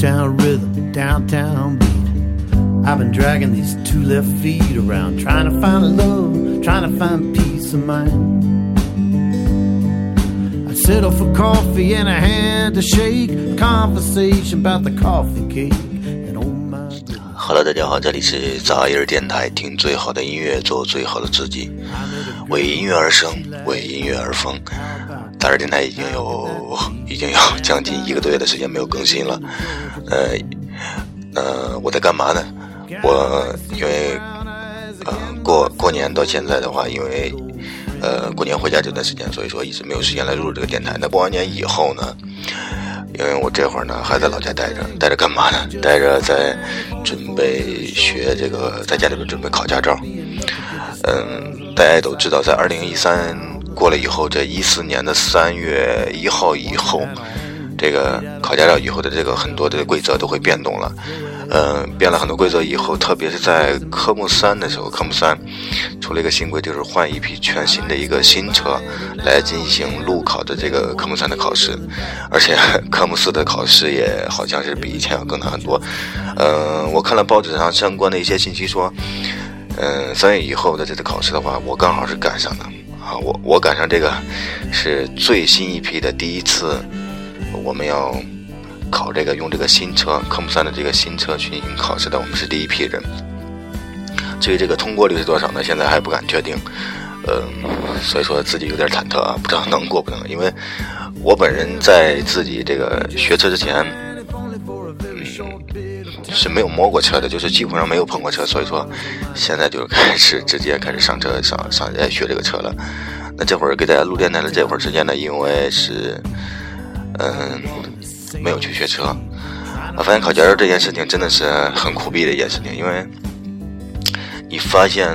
uptown rhythm, downtown beat. I've been dragging these two left feet around, trying to find love, trying to find peace of mind. I'd settle for coffee and a hand to shake, conversation about the coffee cake. And oh my goodness. Hello，大家好，这里是杂音儿电台，听最好的音乐，做最好的自己， 为音乐而生，为音乐而疯。杂音儿电台已经有已经有将近一个多月的时间没有更新了，呃呃，我在干嘛呢？我因为呃过过年到现在的话，因为呃过年回家这段时间，所以说一直没有时间来录这个电台。那过完年以后呢？因为我这会儿呢还在老家待着，待着干嘛呢？待着在准备学这个，在家里边准备考驾照。嗯，大家都知道，在二零一三过了以后，这一四年的三月一号以后，这个考驾照以后的这个很多的规则都会变动了。嗯，变了很多规则以后，特别是在科目三的时候，科目三出了一个新规，就是换一批全新的一个新车来进行路考的这个科目三的考试，而且 科目四的考试也好像是比以前要更难很多。嗯，我看了报纸上相关的一些信息说，嗯，三月以后的这次考试的话，我刚好是赶上的啊，我我赶上这个是最新一批的第一次，我们要。考这个用这个新车科目三的这个新车去进行考试的，我们是第一批人。至于这个通过率是多少呢？现在还不敢确定。嗯，所以说自己有点忐忑啊，不知道能过不能。因为我本人在自己这个学车之前，嗯，是没有摸过车的，就是基本上没有碰过车。所以说现在就开始直接开始上车上上来学这个车了。那这会儿给大家录电台的这会儿时间呢，因为是嗯。没有去学车，我发现考驾照这件事情真的是很苦逼的一件事情，因为你发现，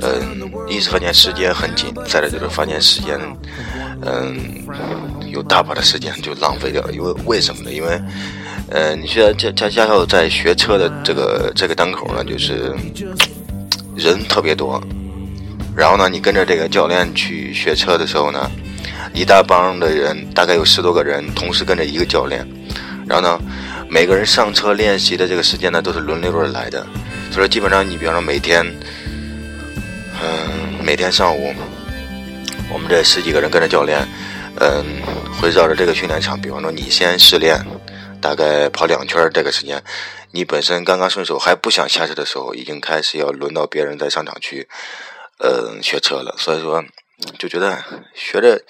嗯，一是发现时间很紧，再者就是发现时间，嗯，有大把的时间就浪费掉了。因为为什么呢？因为，呃，你学驾驾驾校在学车的这个这个档口呢，就是人特别多，然后呢，你跟着这个教练去学车的时候呢。一大帮的人，大概有十多个人，同时跟着一个教练。然后呢，每个人上车练习的这个时间呢，都是轮流着来的。所以说，基本上你比方说每天，嗯，每天上午，我们这十几个人跟着教练，嗯，会绕着这个训练场。比方说，你先试练，大概跑两圈这个时间，你本身刚刚顺手还不想下车的时候，已经开始要轮到别人在上场去，嗯，学车了。所以说，就觉得学着。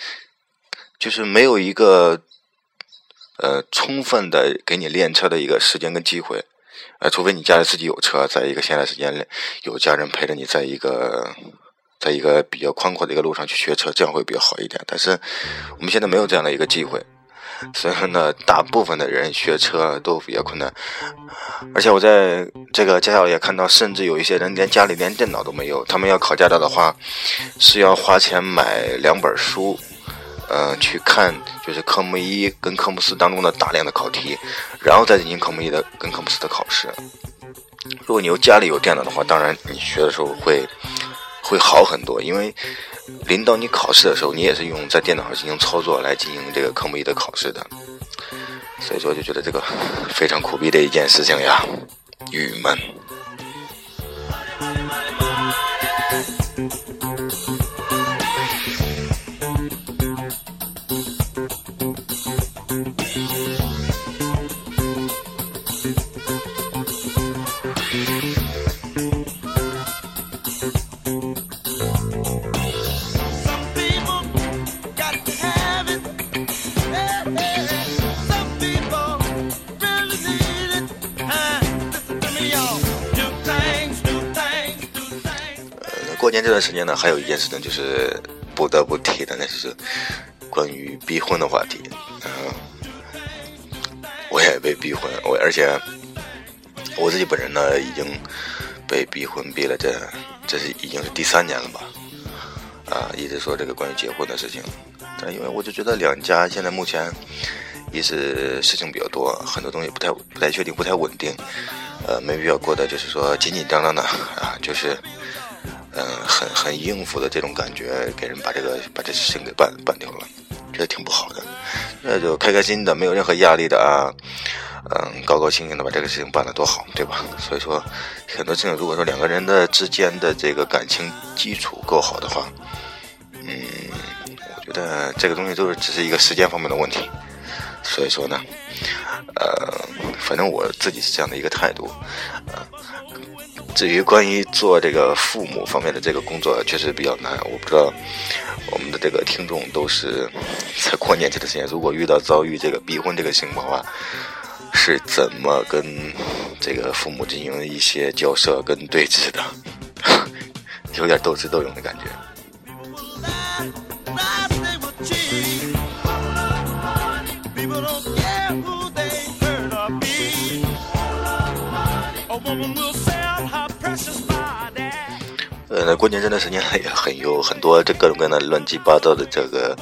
就是没有一个，呃，充分的给你练车的一个时间跟机会，呃，除非你家里自己有车，在一个闲暇时间里有家人陪着你，在一个，在一个比较宽阔的一个路上去学车，这样会比较好一点。但是我们现在没有这样的一个机会，所以说呢，大部分的人学车都比较困难。而且我在这个驾校也看到，甚至有一些人连家里连电脑都没有，他们要考驾照的话，是要花钱买两本书。嗯，去看就是科目一跟科目四当中的大量的考题，然后再进行科目一的跟科目四的考试。如果你有家里有电脑的话，当然你学的时候会会好很多，因为临到你考试的时候，你也是用在电脑上进行操作来进行这个科目一的考试的。所以说，就觉得这个非常苦逼的一件事情呀，郁闷。过年这段时间呢，还有一件事情就是不得不提的，那就是关于逼婚的话题。嗯，我也被逼婚，我而且我自己本人呢，已经被逼婚逼了，这这是已经是第三年了吧？啊，一直说这个关于结婚的事情，但因为我就觉得两家现在目前一是事情比较多，很多东西不太不太确定，不太稳定，呃，没必要过得就是说紧紧张张的啊，就是。嗯，很很应付的这种感觉，给人把这个把这事情给办办掉了，觉得挺不好的。那就开开心的，没有任何压力的啊，嗯，高高兴兴的把这个事情办了多好，对吧？所以说，很多事情如果说两个人的之间的这个感情基础够好的话，嗯，我觉得这个东西都是只是一个时间方面的问题。所以说呢，呃，反正我自己是这样的一个态度，啊。至于关于做这个父母方面的这个工作，确实比较难。我不知道我们的这个听众都是在过年这段时间，如果遇到遭遇这个逼婚这个情况的话，是怎么跟这个父母进行一些交涉跟对峙的？有点斗智斗勇的感觉。那，过年这段时间也很有很多这各种各样的乱七八糟的这个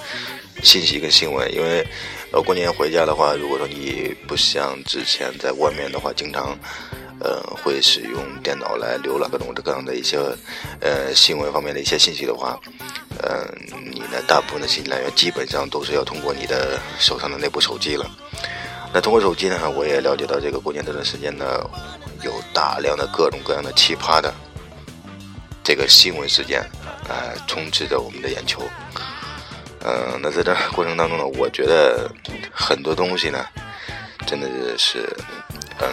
信息跟新闻。因为呃，过年回家的话，如果说你不像之前在外面的话，经常呃会使用电脑来浏览各种各样的一些呃新闻方面的一些信息的话，嗯，你的大部分的信息来源基本上都是要通过你的手上的那部手机了。那通过手机呢，我也了解到这个过年这段时间呢，有大量的各种各样的奇葩的。这个新闻事件，啊，充斥着我们的眼球。嗯，那在这过程当中呢，我觉得很多东西呢，真的是，嗯，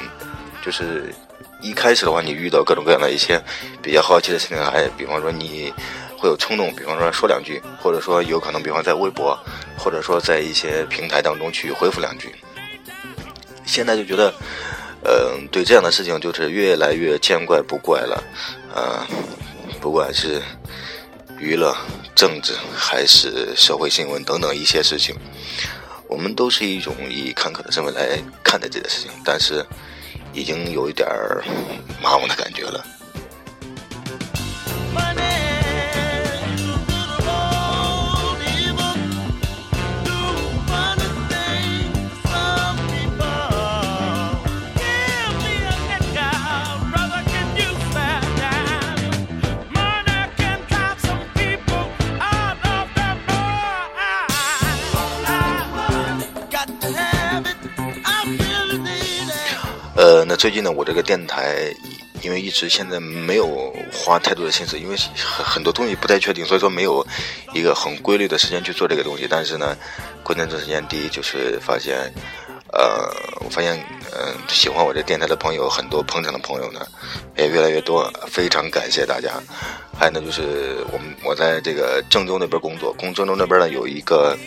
就是一开始的话，你遇到各种各样的一些比较好奇的事情，还比方说你会有冲动，比方说说两句，或者说有可能，比方在微博，或者说在一些平台当中去回复两句。现在就觉得，嗯，对这样的事情就是越来越见怪不怪了，嗯。不管是娱乐、政治还是社会新闻等等一些事情，我们都是一种以坎坷的身份来看待这件事情，但是已经有一点儿麻木的感觉了。最近呢，我这个电台因为一直现在没有花太多的心思，因为很很多东西不太确定，所以说没有一个很规律的时间去做这个东西。但是呢，过年这时间，第一就是发现，呃，我发现，嗯，喜欢我这电台的朋友很多，捧场的朋友呢也越来越多，非常感谢大家。还有呢，就是我们我在这个郑州那边工作，工郑州那边呢有一个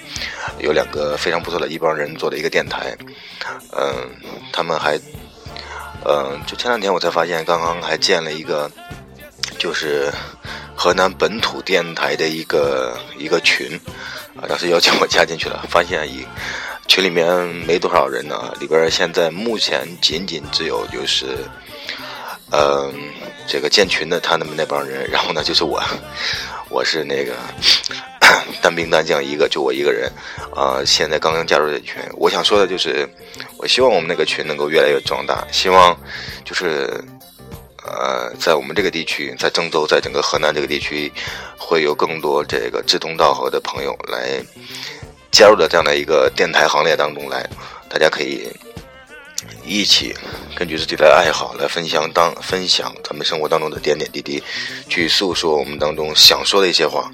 有两个非常不错的一帮人做的一个电台，嗯，他们还。嗯，就前两天我才发现，刚刚还建了一个，就是河南本土电台的一个一个群，啊，当时邀请我加进去了，发现一群里面没多少人呢，里边现在目前仅仅只有就是，嗯，这个建群的他们那帮人，然后呢就是我，我是那个。单兵单将一个，就我一个人，啊，现在刚刚加入这群。我想说的就是，我希望我们那个群能够越来越壮大，希望就是，呃，在我们这个地区，在郑州，在整个河南这个地区，会有更多这个志同道合的朋友来加入到这样的一个电台行列当中来，大家可以一起根据自己的爱好来分享当分享咱们生活当中的点点滴滴，去诉说我们当中想说的一些话。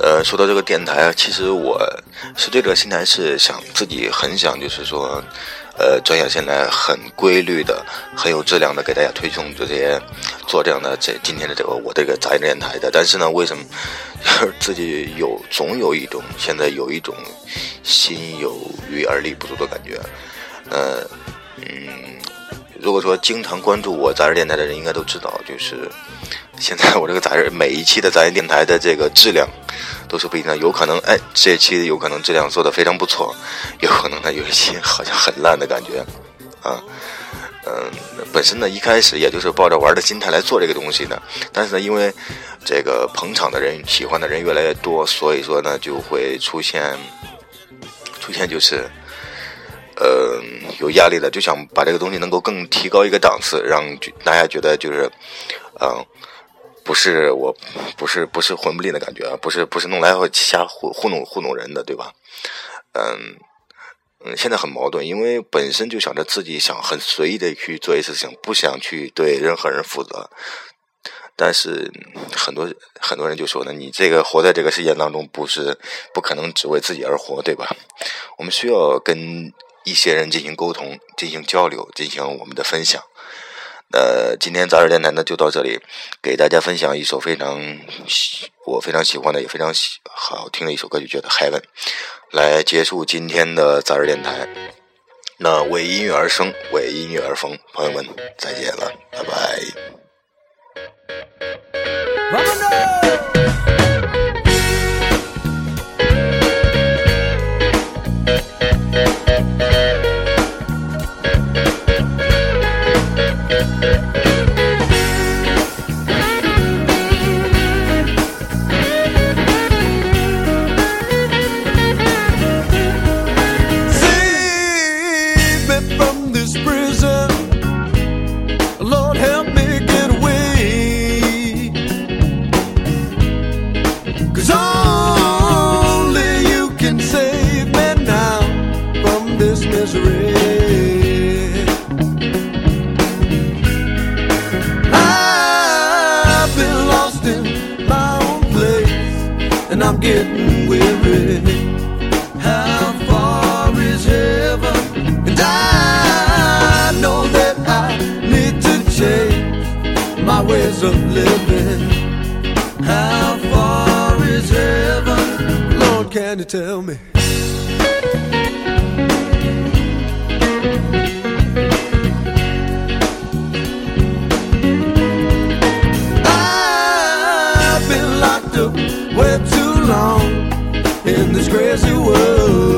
呃，说到这个电台啊，其实我是对这个心态是想自己很想，就是说。呃，专业现在很规律的、很有质量的给大家推送这些做这样的这今天的这个我这个杂音电台的，但是呢，为什么 自己有总有一种现在有一种心有余而力不足的感觉？呃，嗯，如果说经常关注我杂音电台的人应该都知道，就是 现在我这个杂音每一期的杂音电台的这个质量。都是不一样，有可能哎，这期有可能质量做的非常不错，有可能呢有一些好像很烂的感觉，啊，嗯，本身呢一开始也就是抱着玩的心态来做这个东西的，但是呢，因为这个捧场的人、喜欢的人越来越多，所以说呢就会出现出现就是，呃，有压力的，就想把这个东西能够更提高一个档次，让大家觉得就是，嗯，不是我不是不是混不吝的感觉，不是不是弄来瞎糊糊弄糊弄人的，对吧？嗯。嗯，现在很矛盾，因为本身就想着自己想很随意的去做一次事情，不想去对任何人负责。但是很多很多人就说呢，你这个活在这个世界当中，不是不可能只为自己而活，对吧？我们需要跟一些人进行沟通、进行交流、进行我们的分享。呃，今天杂志电台呢就到这里，给大家分享一首非常我非常喜欢的也非常喜好听的一首歌曲，叫做《Heaven》，来结束今天的杂志电台。那为音乐而生，为音乐而疯，朋友们再见了，拜拜。Can you tell me? I've been locked up way too long in this crazy world.